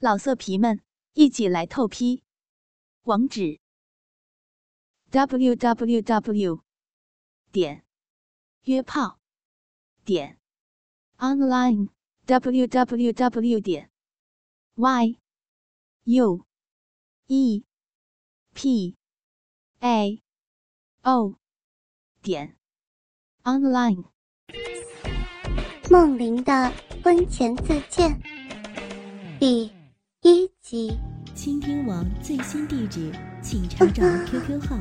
老色皮们，一起来透批！网址：w w w 点约炮点 online w w w 点 y u e p a o 点 online。梦玲的婚前自荐第。一级，倾听网最新地址，请查找 QQ 号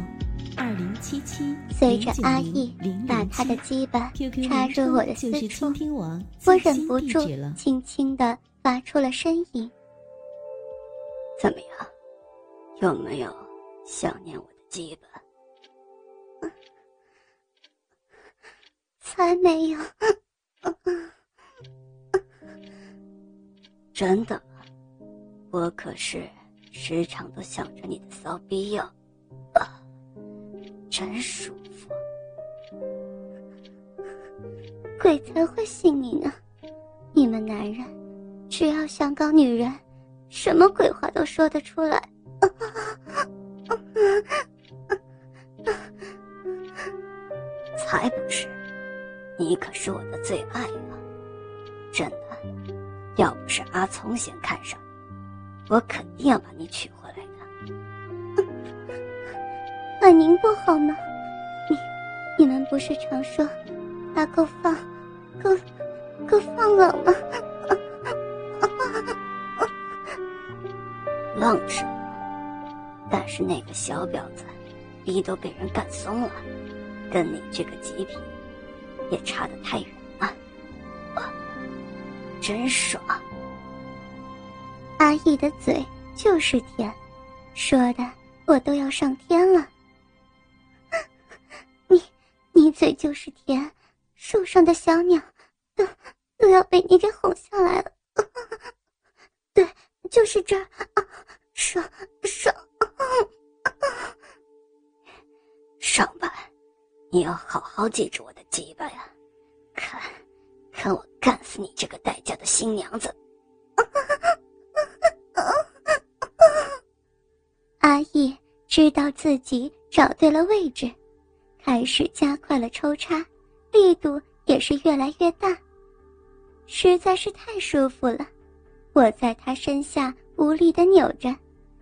二零七七随着阿义把他的鸡巴插入我的私处，我忍不住轻轻的发出了呻吟。怎么样？有没有想念我的鸡巴？才没有。真的。我可是时常都想着你的骚逼哟，啊，真舒服。鬼才会信你呢！你们男人只要想搞女人，什么鬼话都说得出来。才不是，你可是我的最爱啊！真的，要不是阿聪先看上。我肯定要把你娶回来的。那您不好吗？你、你们不是常说，大哥放，哥，哥放浪吗？浪是，但是那个小婊子，逼都被人干松了，跟你这个极品，也差得太远了。真爽。阿义的嘴就是甜，说的我都要上天了。你，你嘴就是甜，树上的小鸟都都要被你给哄下来了。对，就是这儿，爽爽。上班，你要好好记住我的鸡巴呀！看，看我干死你这个待嫁的新娘子！阿知道自己找对了位置，开始加快了抽插，力度也是越来越大，实在是太舒服了。我在他身下无力的扭着，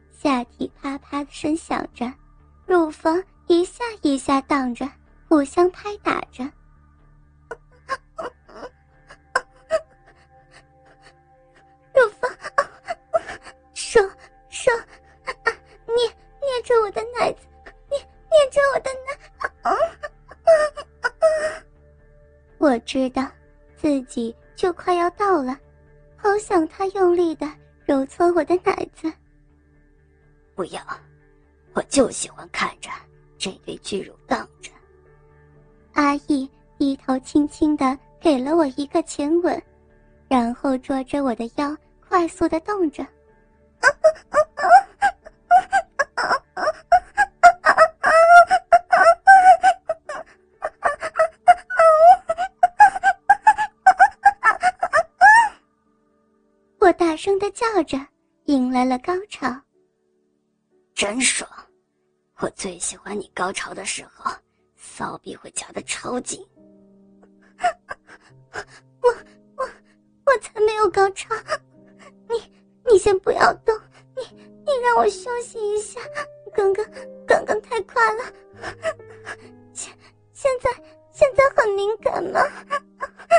下体啪啪的声响着，乳房一下一下荡着，互相拍打着。知道，自己就快要到了，好想他用力的揉搓我的奶子。不要，我就喜欢看着这堆巨乳荡着。阿义低头轻轻的给了我一个前吻，然后捉着我的腰，快速的动着。大声的叫着，迎来了高潮。真爽！我最喜欢你高潮的时候，骚逼会夹得超紧。我我我才没有高潮！你你先不要动，你你让我休息一下。刚刚刚刚太快了，现现在现在很敏感吗？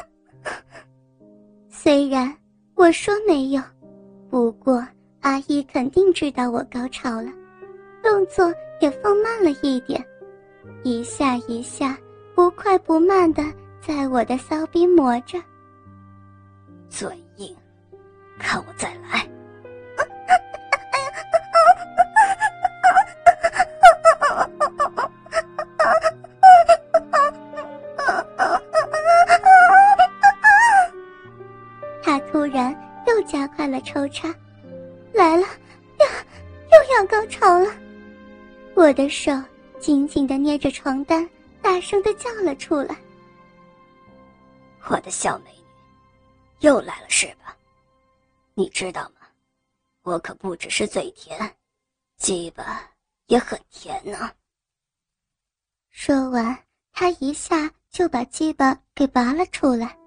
虽然。我说没有，不过阿姨肯定知道我高潮了，动作也放慢了一点，一下一下不快不慢的在我的骚逼磨着。嘴硬，看我再来。加快了抽插来了，呀又要高潮了！我的手紧紧的捏着床单，大声的叫了出来：“我的小美女，又来了是吧？你知道吗？我可不只是嘴甜，鸡巴也很甜呢。说完，他一下就把鸡巴给拔了出来，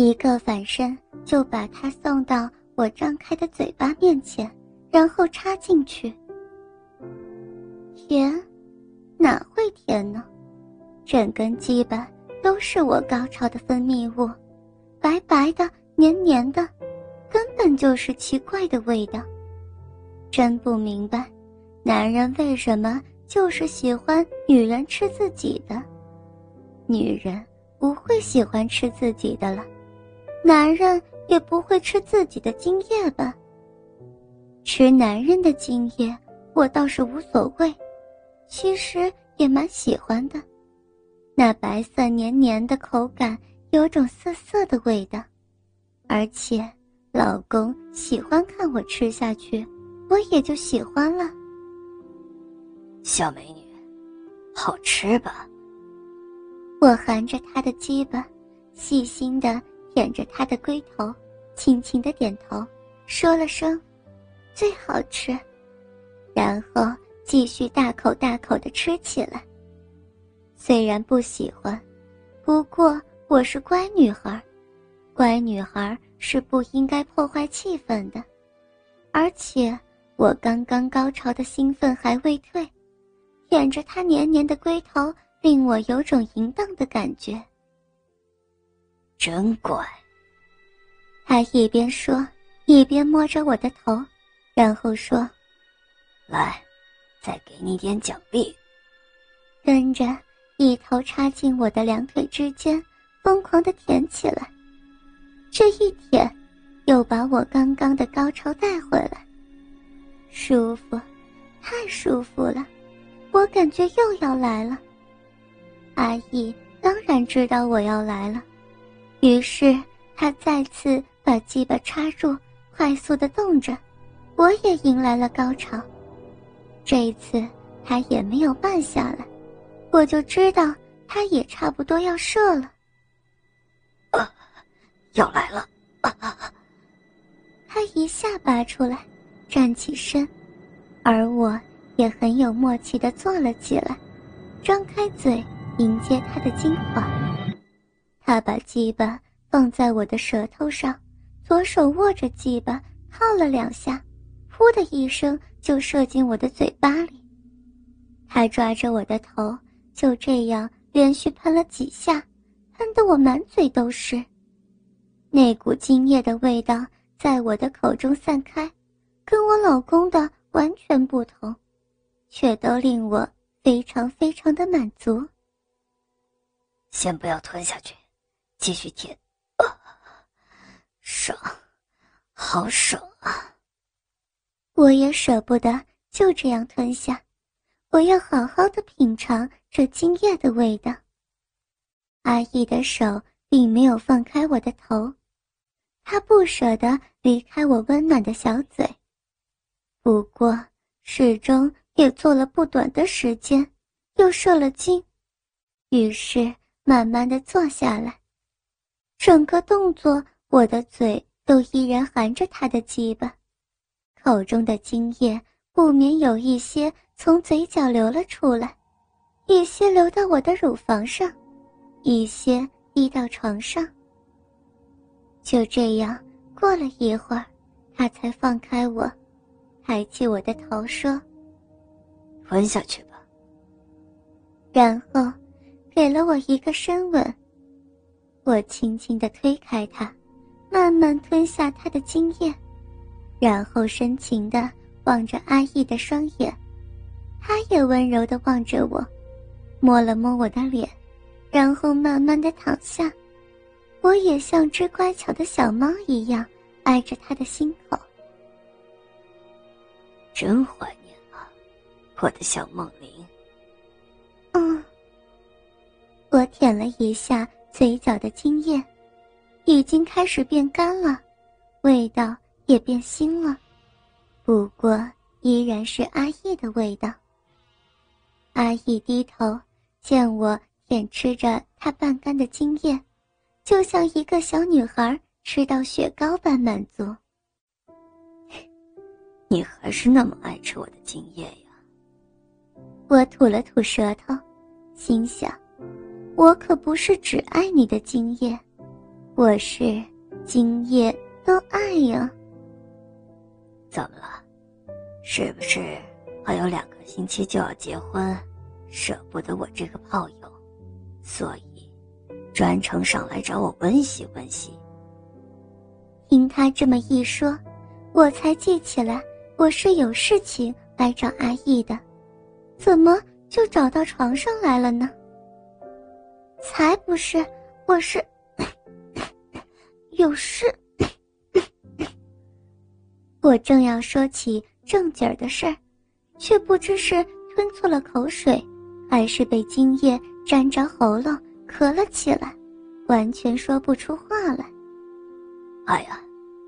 一个反身就把他送到我张开的嘴巴面前，然后插进去。甜，哪会甜呢？整根鸡巴都是我高潮的分泌物，白白的、黏黏的，根本就是奇怪的味道。真不明白，男人为什么？就是喜欢女人吃自己的，女人不会喜欢吃自己的了，男人也不会吃自己的精液吧？吃男人的精液，我倒是无所谓，其实也蛮喜欢的，那白色黏黏的口感，有种涩涩的味道，而且老公喜欢看我吃下去，我也就喜欢了。小美女，好吃吧？我含着他的鸡巴，细心的舔着他的龟头，轻轻的点头，说了声“最好吃”，然后继续大口大口的吃起来。虽然不喜欢，不过我是乖女孩，乖女孩是不应该破坏气氛的，而且我刚刚高潮的兴奋还未退。舔着他黏黏的龟头，令我有种淫荡的感觉。真乖。他一边说，一边摸着我的头，然后说：“来，再给你点奖励。”跟着一头插进我的两腿之间，疯狂的舔起来。这一舔，又把我刚刚的高潮带回来。舒服，太舒服了。我感觉又要来了。阿义当然知道我要来了，于是他再次把鸡巴插入，快速的动着，我也迎来了高潮。这一次他也没有慢下来，我就知道他也差不多要射了。啊，要来了！啊他一下拔出来，站起身，而我。也很有默契的坐了起来，张开嘴迎接他的精华。他把鸡巴放在我的舌头上，左手握着鸡巴靠了两下，噗的一声就射进我的嘴巴里。他抓着我的头，就这样连续喷了几下，喷得我满嘴都是。那股精液的味道在我的口中散开，跟我老公的完全不同。却都令我非常非常的满足。先不要吞下去，继续舔，爽，好爽啊！我也舍不得就这样吞下，我要好好的品尝这精液的味道。阿义的手并没有放开我的头，他不舍得离开我温暖的小嘴，不过始终。也做了不短的时间，又射了精，于是慢慢的坐下来。整个动作，我的嘴都依然含着他的鸡巴，口中的精液不免有一些从嘴角流了出来，一些流到我的乳房上，一些滴到床上。就这样过了一会儿，他才放开我，抬起我的头说。吻下去吧。然后，给了我一个深吻。我轻轻的推开他，慢慢吞下他的精液，然后深情的望着阿义的双眼，他也温柔的望着我，摸了摸我的脸，然后慢慢的躺下。我也像只乖巧的小猫一样挨着他的心口。真怀念啊。我的小梦玲。嗯，我舔了一下嘴角的精液，已经开始变干了，味道也变腥了，不过依然是阿义的味道。阿义低头见我舔吃着他半干的精液，就像一个小女孩吃到雪糕般满足。你还是那么爱吃我的精液呀？我吐了吐舌头，心想：我可不是只爱你的精液，我是精液都爱呀。怎么了？是不是还有两个星期就要结婚，舍不得我这个炮友，所以专程上来找我温习温习？听他这么一说，我才记起来我是有事情来找阿义的，怎么就找到床上来了呢？才不是，我是 有事。我正要说起正经儿的事儿，却不知是吞错了口水，还是被精液沾着喉咙咳了起来，完全说不出话来。哎呀，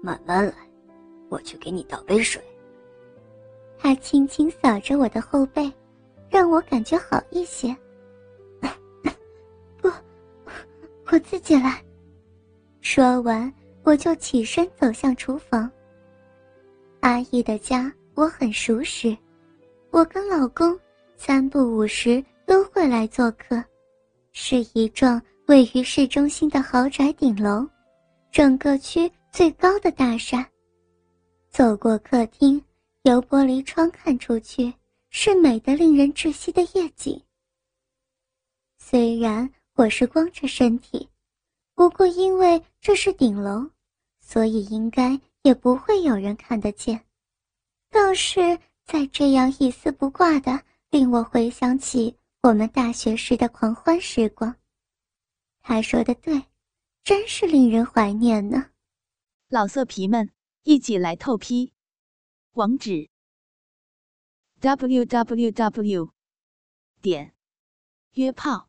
慢慢来，我去给你倒杯水。他轻轻扫着我的后背，让我感觉好一些。我自己来。说完，我就起身走向厨房。阿义的家我很熟识，我跟老公三不五时都会来做客，是一幢位于市中心的豪宅顶楼，整个区最高的大厦。走过客厅，由玻璃窗看出去是美得令人窒息的夜景。虽然我是光着身体，不过因为这是顶楼，所以应该。也不会有人看得见，倒是在这样一丝不挂的，令我回想起我们大学时的狂欢时光。他说的对，真是令人怀念呢。老色皮们，一起来透批，网址：w w w. 点约炮